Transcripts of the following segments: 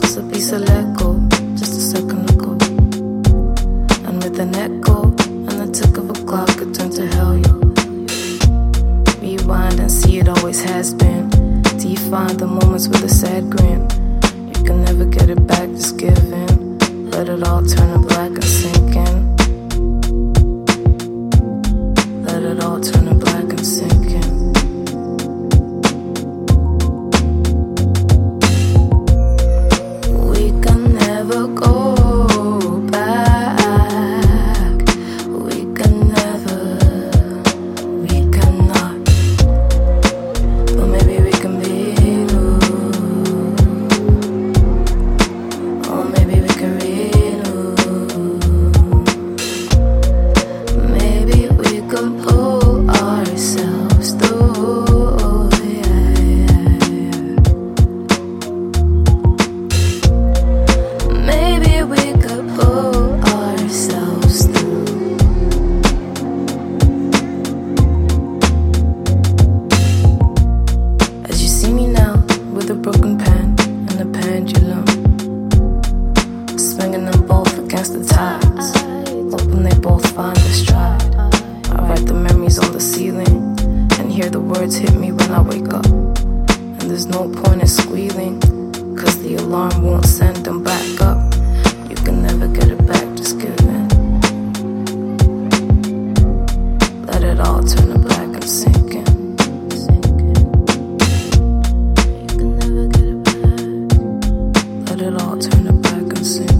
Just a piece of Lego, just a second ago. And with an echo and the tick of a clock, it turned to hell, yo. Rewind and see it always has been. Define the moments with a sad grin. You can never get it back, just give in. Let it all turn to black and sink. both against the tides, hoping they both find the stride. I write the memories on the ceiling and hear the words hit me when I wake up. And there's no point in squealing, cause the alarm won't send them back up. You can never get it back, just give in. Let it all turn to black and sink in. Let it all turn to black and sink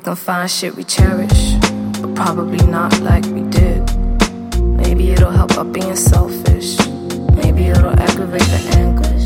we can find shit we cherish, but probably not like we did. Maybe it'll help by being selfish. Maybe it'll aggravate the anger.